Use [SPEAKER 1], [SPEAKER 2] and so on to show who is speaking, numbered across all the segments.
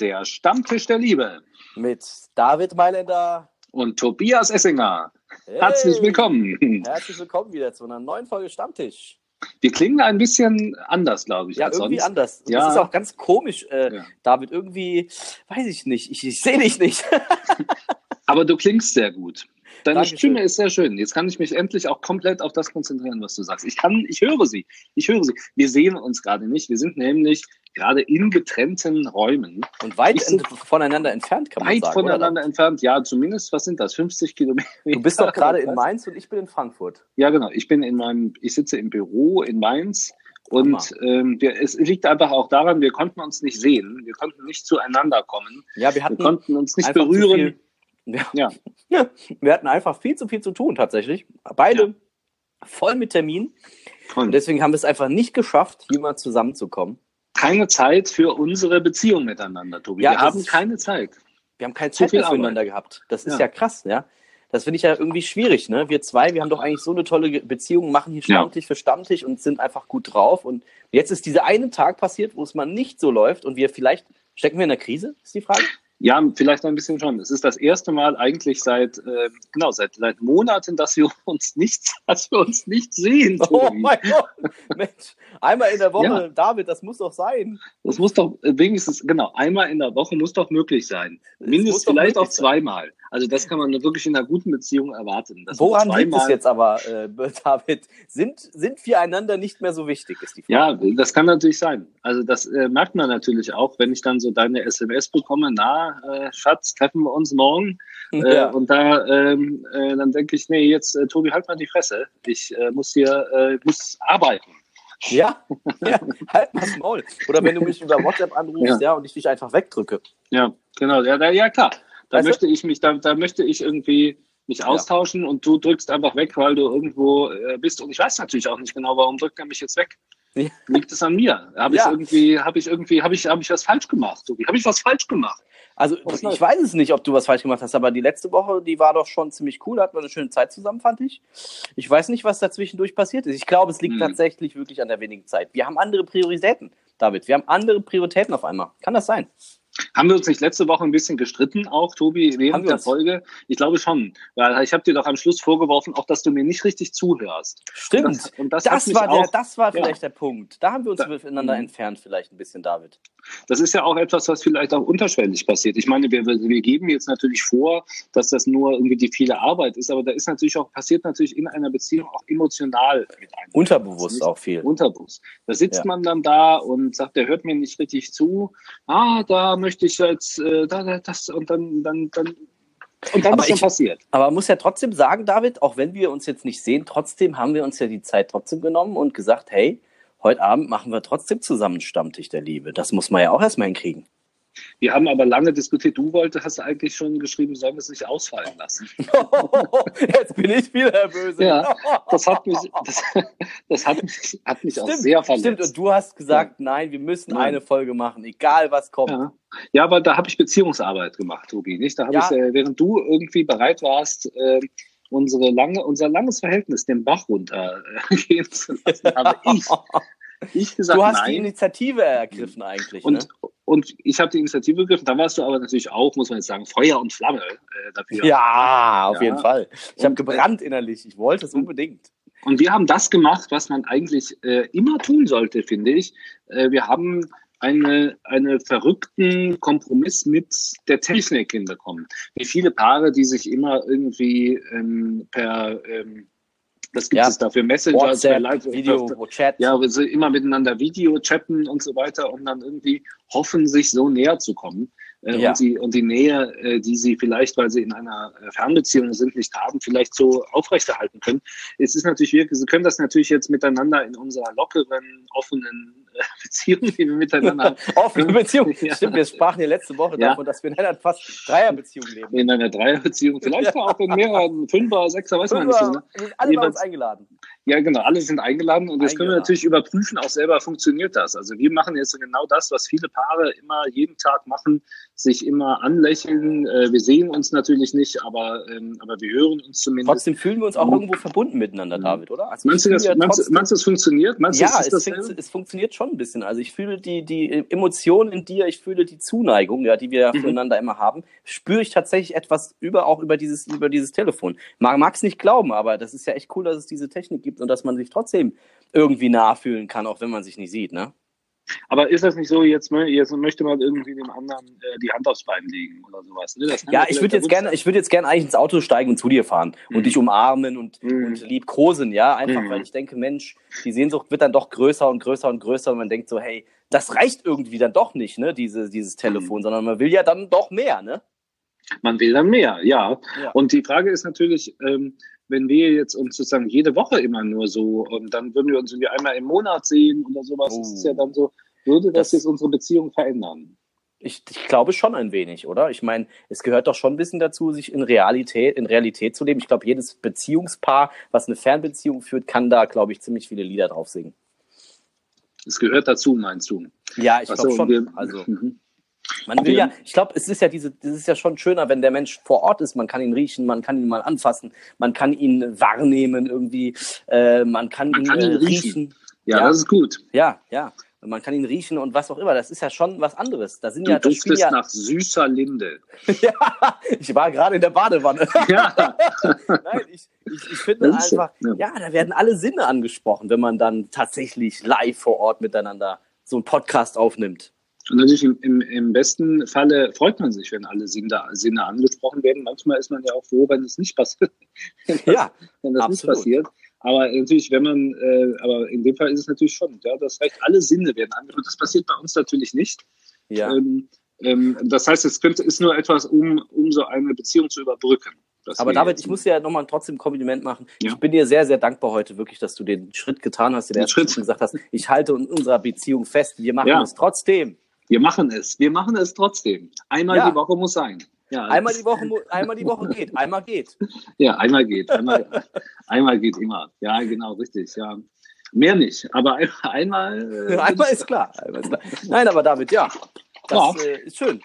[SPEAKER 1] Der Stammtisch der Liebe.
[SPEAKER 2] Mit David Mailänder.
[SPEAKER 1] Und Tobias Essinger. Hey. Herzlich willkommen.
[SPEAKER 2] Herzlich willkommen wieder zu einer neuen Folge Stammtisch.
[SPEAKER 1] Wir klingen ein bisschen anders, glaube ich.
[SPEAKER 2] Ja, irgendwie sonst. anders. ja. Das ist auch ganz komisch, äh, ja. David. Irgendwie, weiß ich nicht. Ich, ich sehe dich nicht.
[SPEAKER 1] Aber du klingst sehr gut. Deine Dankeschön. Stimme ist sehr schön. Jetzt kann ich mich endlich auch komplett auf das konzentrieren, was du sagst. Ich kann, ich höre sie. Ich höre sie. Wir sehen uns gerade nicht. Wir sind nämlich gerade in getrennten Räumen.
[SPEAKER 2] Und weit voneinander entfernt, kann man
[SPEAKER 1] weit
[SPEAKER 2] sagen.
[SPEAKER 1] Weit voneinander oder? entfernt, ja, zumindest, was sind das? 50 Kilometer.
[SPEAKER 2] Du bist doch gerade in Mainz und ich bin in Frankfurt.
[SPEAKER 1] Ja, genau. Ich bin in meinem, ich sitze im Büro in Mainz. Und ähm, wir, es liegt einfach auch daran, wir konnten uns nicht sehen, wir konnten nicht zueinander kommen.
[SPEAKER 2] Ja, wir, hatten
[SPEAKER 1] wir konnten uns nicht berühren.
[SPEAKER 2] Ja. ja. ja. Wir hatten einfach viel zu viel zu tun tatsächlich. Beide ja. voll mit Termin. Und deswegen haben wir es einfach nicht geschafft, hier mal zusammenzukommen.
[SPEAKER 1] Keine Zeit für unsere Beziehung miteinander, Tobi. Ja, wir haben keine Zeit.
[SPEAKER 2] Wir haben keine Zeit mehr füreinander gehabt. Das ist ja, krass, ja. Das finde ich ja irgendwie schwierig, ne? Wir zwei, wir haben doch eigentlich so eine tolle Beziehung, machen hier Stammtisch ja. für Stammtisch und sind einfach gut drauf. Und jetzt ist dieser eine Tag passiert, wo es mal nicht so läuft und wir vielleicht, stecken wir in der Krise, ist die Frage?
[SPEAKER 1] Ja, vielleicht ein bisschen schon. Es ist das erste Mal eigentlich seit äh, genau seit seit Monaten, dass wir uns nicht, dass wir uns nicht sehen.
[SPEAKER 2] Oh mein Gott, Mensch, einmal in der Woche, ja. David, das muss doch sein.
[SPEAKER 1] Das muss doch wenigstens genau einmal in der Woche muss doch möglich sein. Mindestens vielleicht auch zweimal. Also das kann man wirklich in einer guten Beziehung erwarten.
[SPEAKER 2] Woran liegt es jetzt aber, äh, David? Sind, sind wir einander nicht mehr so wichtig, ist die
[SPEAKER 1] Frage. Ja, das kann natürlich sein. Also das äh, merkt man natürlich auch, wenn ich dann so deine SMS bekomme, na, äh, Schatz, treffen wir uns morgen. Äh, ja. Und da ähm, äh, dann denke ich, nee, jetzt, äh, Tobi, halt mal die Fresse. Ich äh, muss hier, äh, muss arbeiten.
[SPEAKER 2] Ja, ja, halt mal das Maul. Oder wenn du mich über WhatsApp anrufst, ja, ja und ich dich einfach wegdrücke.
[SPEAKER 1] Ja, genau. Ja, ja klar. Da weißt möchte du? ich mich, da, da möchte ich irgendwie mich austauschen ja. und du drückst einfach weg, weil du irgendwo äh, bist. Und ich weiß natürlich auch nicht genau, warum drückt er mich jetzt weg. Ja. Liegt es an mir? Habe ja. ich irgendwie, habe ich irgendwie, habe ich, habe ich was falsch gemacht? Habe ich was falsch gemacht?
[SPEAKER 2] Also was ich weiß es nicht, ob du was falsch gemacht hast, aber die letzte Woche, die war doch schon ziemlich cool, da hatten wir eine schöne Zeit zusammen, fand ich. Ich weiß nicht, was dazwischendurch passiert ist. Ich glaube, es liegt hm. tatsächlich wirklich an der wenigen Zeit. Wir haben andere Prioritäten, David. Wir haben andere Prioritäten auf einmal. Kann das sein?
[SPEAKER 1] Haben wir uns nicht letzte Woche ein bisschen gestritten, auch Tobi, während der Folge? Ich glaube schon, weil ich habe dir doch am Schluss vorgeworfen, auch dass du mir nicht richtig zuhörst.
[SPEAKER 2] Stimmt. Und das, und das, das war, der, das war vielleicht ja. der Punkt. Da haben wir uns da, miteinander mh. entfernt, vielleicht ein bisschen, David.
[SPEAKER 1] Das ist ja auch etwas, was vielleicht auch unterschwellig passiert. Ich meine, wir, wir geben jetzt natürlich vor, dass das nur irgendwie die viele Arbeit ist, aber da ist natürlich auch, passiert natürlich in einer Beziehung auch emotional mit einem.
[SPEAKER 2] Unterbewusst auch viel.
[SPEAKER 1] Unterbewusst. Da sitzt ja. man dann da und sagt, der hört mir nicht richtig zu. Ah, da möchte ich jetzt, äh, da, das, und dann, dann, dann und dann aber ist ich, passiert.
[SPEAKER 2] Aber man muss ja trotzdem sagen, David, auch wenn wir uns jetzt nicht sehen, trotzdem haben wir uns ja die Zeit trotzdem genommen und gesagt, hey, heute Abend machen wir trotzdem zusammen Stammtisch der Liebe. Das muss man ja auch erstmal hinkriegen.
[SPEAKER 1] Wir haben aber lange diskutiert. Du wolltest, hast eigentlich schon geschrieben, sollen wir es nicht ausfallen lassen.
[SPEAKER 2] Jetzt bin ich wieder böse.
[SPEAKER 1] Ja, das hat mich, das, das hat mich, hat mich stimmt, auch sehr verletzt. Stimmt,
[SPEAKER 2] und du hast gesagt, nein, wir müssen nein. eine Folge machen, egal was kommt.
[SPEAKER 1] Ja, ja aber da habe ich Beziehungsarbeit gemacht, Tobi, nicht? Da habe ja. ich, äh, während du irgendwie bereit warst, äh, unsere lange, unser langes Verhältnis den Bach runtergehen zu lassen, habe ich ich gesagt,
[SPEAKER 2] du hast
[SPEAKER 1] nein.
[SPEAKER 2] die Initiative ergriffen eigentlich.
[SPEAKER 1] Und,
[SPEAKER 2] ne?
[SPEAKER 1] Und ich habe die Initiative ergriffen. Da warst du aber natürlich auch, muss man jetzt sagen, Feuer und Flamme äh, dafür.
[SPEAKER 2] Ja, auf ja. jeden Fall. Ich habe gebrannt innerlich. Ich wollte es unbedingt.
[SPEAKER 1] Und wir haben das gemacht, was man eigentlich äh, immer tun sollte, finde ich. Äh, wir haben eine, eine verrückten Kompromiss mit der Technik hinbekommen. Wie viele Paare, die sich immer irgendwie ähm, per ähm, das gibt ja. es dafür Messenger,
[SPEAKER 2] WhatsApp, Live, Video,
[SPEAKER 1] Chat. Ja, sind immer miteinander Video chatten und so weiter und dann irgendwie hoffen, sich so näher zu kommen. Äh, ja. und, die, und die Nähe, äh, die sie vielleicht, weil sie in einer äh, Fernbeziehung sind, nicht haben, vielleicht so aufrechterhalten können. Es ist natürlich wirklich, sie können das natürlich jetzt miteinander in unserer lockeren, offenen Beziehung, die wir miteinander haben.
[SPEAKER 2] Offene Beziehung. Ja. Stimmt, wir sprachen ja letzte Woche ja. davon, dass wir in einer fast Dreierbeziehung leben.
[SPEAKER 1] In einer Dreierbeziehung, vielleicht ja. auch in mehreren, Fünfer, Sechser, weiß man nicht. So, ne?
[SPEAKER 2] Alle bei uns eingeladen.
[SPEAKER 1] Ja, genau, alle sind eingeladen und jetzt können wir natürlich überprüfen, auch selber funktioniert das. Also wir machen jetzt genau das, was viele Paare immer jeden Tag machen, sich immer anlächeln. Äh, wir sehen uns natürlich nicht, aber, ähm, aber wir hören uns zumindest.
[SPEAKER 2] Trotzdem fühlen wir uns auch irgendwo verbunden miteinander, David, oder?
[SPEAKER 1] Also meinst, du, das, meinst, meinst du, es funktioniert? Meinst
[SPEAKER 2] ja, es, es, funktioniert schon ein bisschen. Also ich fühle die, die Emotionen in dir, ich fühle die Zuneigung, ja, die wir mhm. füreinander immer haben, spüre ich tatsächlich etwas über auch über dieses, über dieses Telefon. Mag es nicht glauben, aber das ist ja echt cool, dass es diese Technik gibt und dass man sich trotzdem irgendwie nachfühlen kann, auch wenn man sich nicht sieht, ne?
[SPEAKER 1] Aber ist das nicht so, jetzt, jetzt möchte man irgendwie dem anderen äh, die Hand aufs Bein legen oder sowas? Ne?
[SPEAKER 2] ja, ich würde jetzt gerne, ich würde jetzt gerne eigentlich ins Auto steigen und zu dir fahren mhm. und dich umarmen und, mhm. und liebkosen, ja, einfach, mhm. weil ich denke, Mensch, die Sehnsucht wird dann doch größer und größer und größer und man denkt so, hey, das reicht irgendwie dann doch nicht, ne, diese, dieses Telefon, mhm. sondern man will ja dann doch mehr, ne?
[SPEAKER 1] Man will dann mehr, ja. ja. Und die Frage ist natürlich, ähm, wenn wir jetzt uns sozusagen jede Woche immer nur so und dann würden wir uns irgendwie einmal im Monat sehen oder sowas, oh. das ist ja dann so, würde das, das jetzt unsere Beziehung verändern?
[SPEAKER 2] Ich, ich, glaube schon ein wenig, oder? Ich meine, es gehört doch schon ein bisschen dazu, sich in Realität, in Realität zu leben. Ich glaube, jedes Beziehungspaar, was eine Fernbeziehung führt, kann da, glaube ich, ziemlich viele Lieder drauf singen.
[SPEAKER 1] Es gehört dazu, meinst du?
[SPEAKER 2] Ja, ich glaube schon. Wir, also. Mhm. Man will ja, ich glaube, es ist ja diese, es ist ja schon schöner, wenn der Mensch vor Ort ist. Man kann ihn riechen, man kann ihn mal anfassen, man kann ihn wahrnehmen irgendwie, äh, man kann man ihn, kann ihn äh, riechen. riechen.
[SPEAKER 1] Ja, ja, das ist gut.
[SPEAKER 2] Ja, ja. Man kann ihn riechen und was auch immer. Das ist ja schon was anderes. Da sind
[SPEAKER 1] du
[SPEAKER 2] ja,
[SPEAKER 1] das duftest ja, nach süßer Linde.
[SPEAKER 2] ja, ich war gerade in der Badewanne. Ja. Nein, ich, ich, ich finde einfach, ja. ja, da werden alle Sinne angesprochen, wenn man dann tatsächlich live vor Ort miteinander so einen Podcast aufnimmt.
[SPEAKER 1] Und natürlich im, im, im besten Falle freut man sich, wenn alle Sinne, Sinne angesprochen werden. Manchmal ist man ja auch froh, wenn es nicht passiert.
[SPEAKER 2] ja,
[SPEAKER 1] wenn das absolut. nicht passiert. Aber natürlich, wenn man, äh, aber in dem Fall ist es natürlich schon, ja, das heißt, alle Sinne werden angesprochen. Das passiert bei uns natürlich nicht.
[SPEAKER 2] Ja. Ähm,
[SPEAKER 1] ähm, das heißt, es könnte, ist nur etwas, um, um so eine Beziehung zu überbrücken.
[SPEAKER 2] Aber David, ich muss dir ja nochmal trotzdem ein Kompliment machen. Ja. Ich bin dir sehr, sehr dankbar heute wirklich, dass du den Schritt getan hast, den ersten Schritt gesagt hast. Ich halte in unserer Beziehung fest. Wir machen ja. es trotzdem.
[SPEAKER 1] Wir machen es. Wir machen es trotzdem. Einmal ja. die Woche muss sein.
[SPEAKER 2] Ja. Einmal die Woche, einmal die Woche geht. Einmal geht.
[SPEAKER 1] Ja, einmal geht. Einmal, einmal geht immer. Ja, genau, richtig. Ja. Mehr nicht, aber einmal.
[SPEAKER 2] Äh, einmal ist klar. Einmal ist klar. Nein, aber David, ja, das äh, ist schön.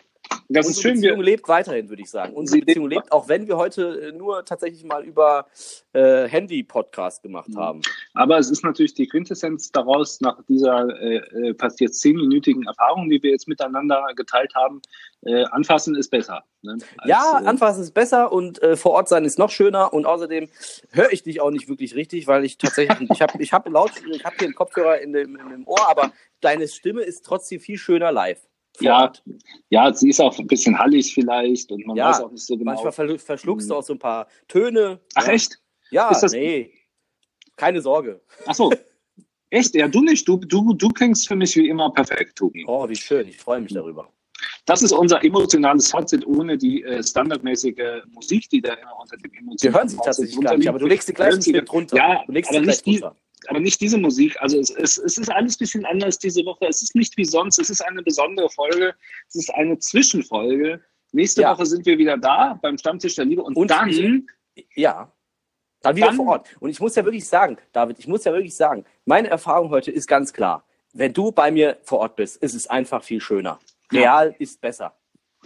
[SPEAKER 1] Das Unsere ist schön.
[SPEAKER 2] Beziehung lebt weiterhin, würde ich sagen. Unsere Beziehung lebt, auch wenn wir heute äh, nur tatsächlich mal über äh, Handy-Podcast gemacht mhm. haben.
[SPEAKER 1] Aber es ist natürlich die Quintessenz daraus, nach dieser äh, äh, fast jetzt zehnminütigen Erfahrung, die wir jetzt miteinander geteilt haben, äh, anfassen ist besser.
[SPEAKER 2] Ne? Als, ja, äh, anfassen ist besser und äh, vor Ort sein ist noch schöner und außerdem höre ich dich auch nicht wirklich richtig, weil ich tatsächlich, ich habe ich hab laut, ich habe hier einen Kopfhörer in dem, in dem Ohr, aber deine Stimme ist trotzdem viel schöner live.
[SPEAKER 1] Ja, ja, sie ist auch ein bisschen hallig vielleicht und man
[SPEAKER 2] ja,
[SPEAKER 1] weiß auch nicht so
[SPEAKER 2] genau. Manchmal verschluckst du auch so ein paar Töne.
[SPEAKER 1] Ach
[SPEAKER 2] ja.
[SPEAKER 1] echt?
[SPEAKER 2] Ja, nee. Keine Sorge.
[SPEAKER 1] Ach so. Echt? Ja, du nicht. Du, du, du klingst für mich wie immer perfekt, Tobi.
[SPEAKER 2] Oh, wie schön. Ich freue mich darüber.
[SPEAKER 1] Das ist unser emotionales Fazit ohne die äh, standardmäßige Musik, die da immer unter dem
[SPEAKER 2] emotionalen Wir hören sie tatsächlich gar nicht, aber du legst sie gleich ein bisschen drunter.
[SPEAKER 1] Ja,
[SPEAKER 2] du legst
[SPEAKER 1] aber nicht die, aber nicht diese Musik. Also es, es, es ist alles ein bisschen anders diese Woche. Es ist nicht wie sonst. Es ist eine besondere Folge. Es ist eine Zwischenfolge. Nächste ja. Woche sind wir wieder da beim Stammtisch der Liebe und, und dann.
[SPEAKER 2] Ja. Dann wieder dann, vor Ort. Und ich muss ja wirklich sagen, David, ich muss ja wirklich sagen, meine Erfahrung heute ist ganz klar. Wenn du bei mir vor Ort bist, ist es einfach viel schöner. Real ja. ist besser.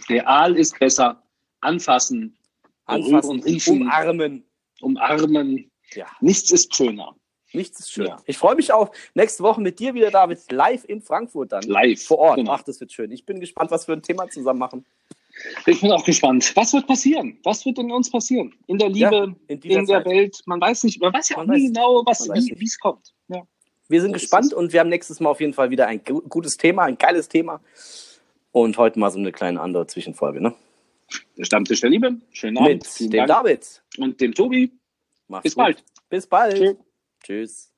[SPEAKER 1] Real ist besser. Anfassen,
[SPEAKER 2] Anfassen, riechen, umarmen.
[SPEAKER 1] Umarmen. Ja. Nichts ist schöner.
[SPEAKER 2] Nichts ist schöner. Ja. Ich freue mich auf nächste Woche mit dir wieder, David, live in Frankfurt dann.
[SPEAKER 1] Live.
[SPEAKER 2] Vor Ort. Genau. Ach, das wird schön. Ich bin gespannt, was wir ein Thema zusammen machen.
[SPEAKER 1] Ich bin auch gespannt. Was wird passieren? Was wird in uns passieren? In der Liebe, ja, in, in der Welt. Man weiß nicht, man weiß ja man auch nie genau, was, wie es kommt. Ja.
[SPEAKER 2] Wir sind das gespannt und wir haben nächstes Mal auf jeden Fall wieder ein gutes Thema, ein geiles Thema. Und heute mal so eine kleine andere Zwischenfolge. Ne?
[SPEAKER 1] Der Stammtisch der Liebe. Schönen Abend.
[SPEAKER 2] Mit dem David.
[SPEAKER 1] Und dem Tobi.
[SPEAKER 2] Mach's Bis gut. bald. Bis bald. Tschüss. Tschüss.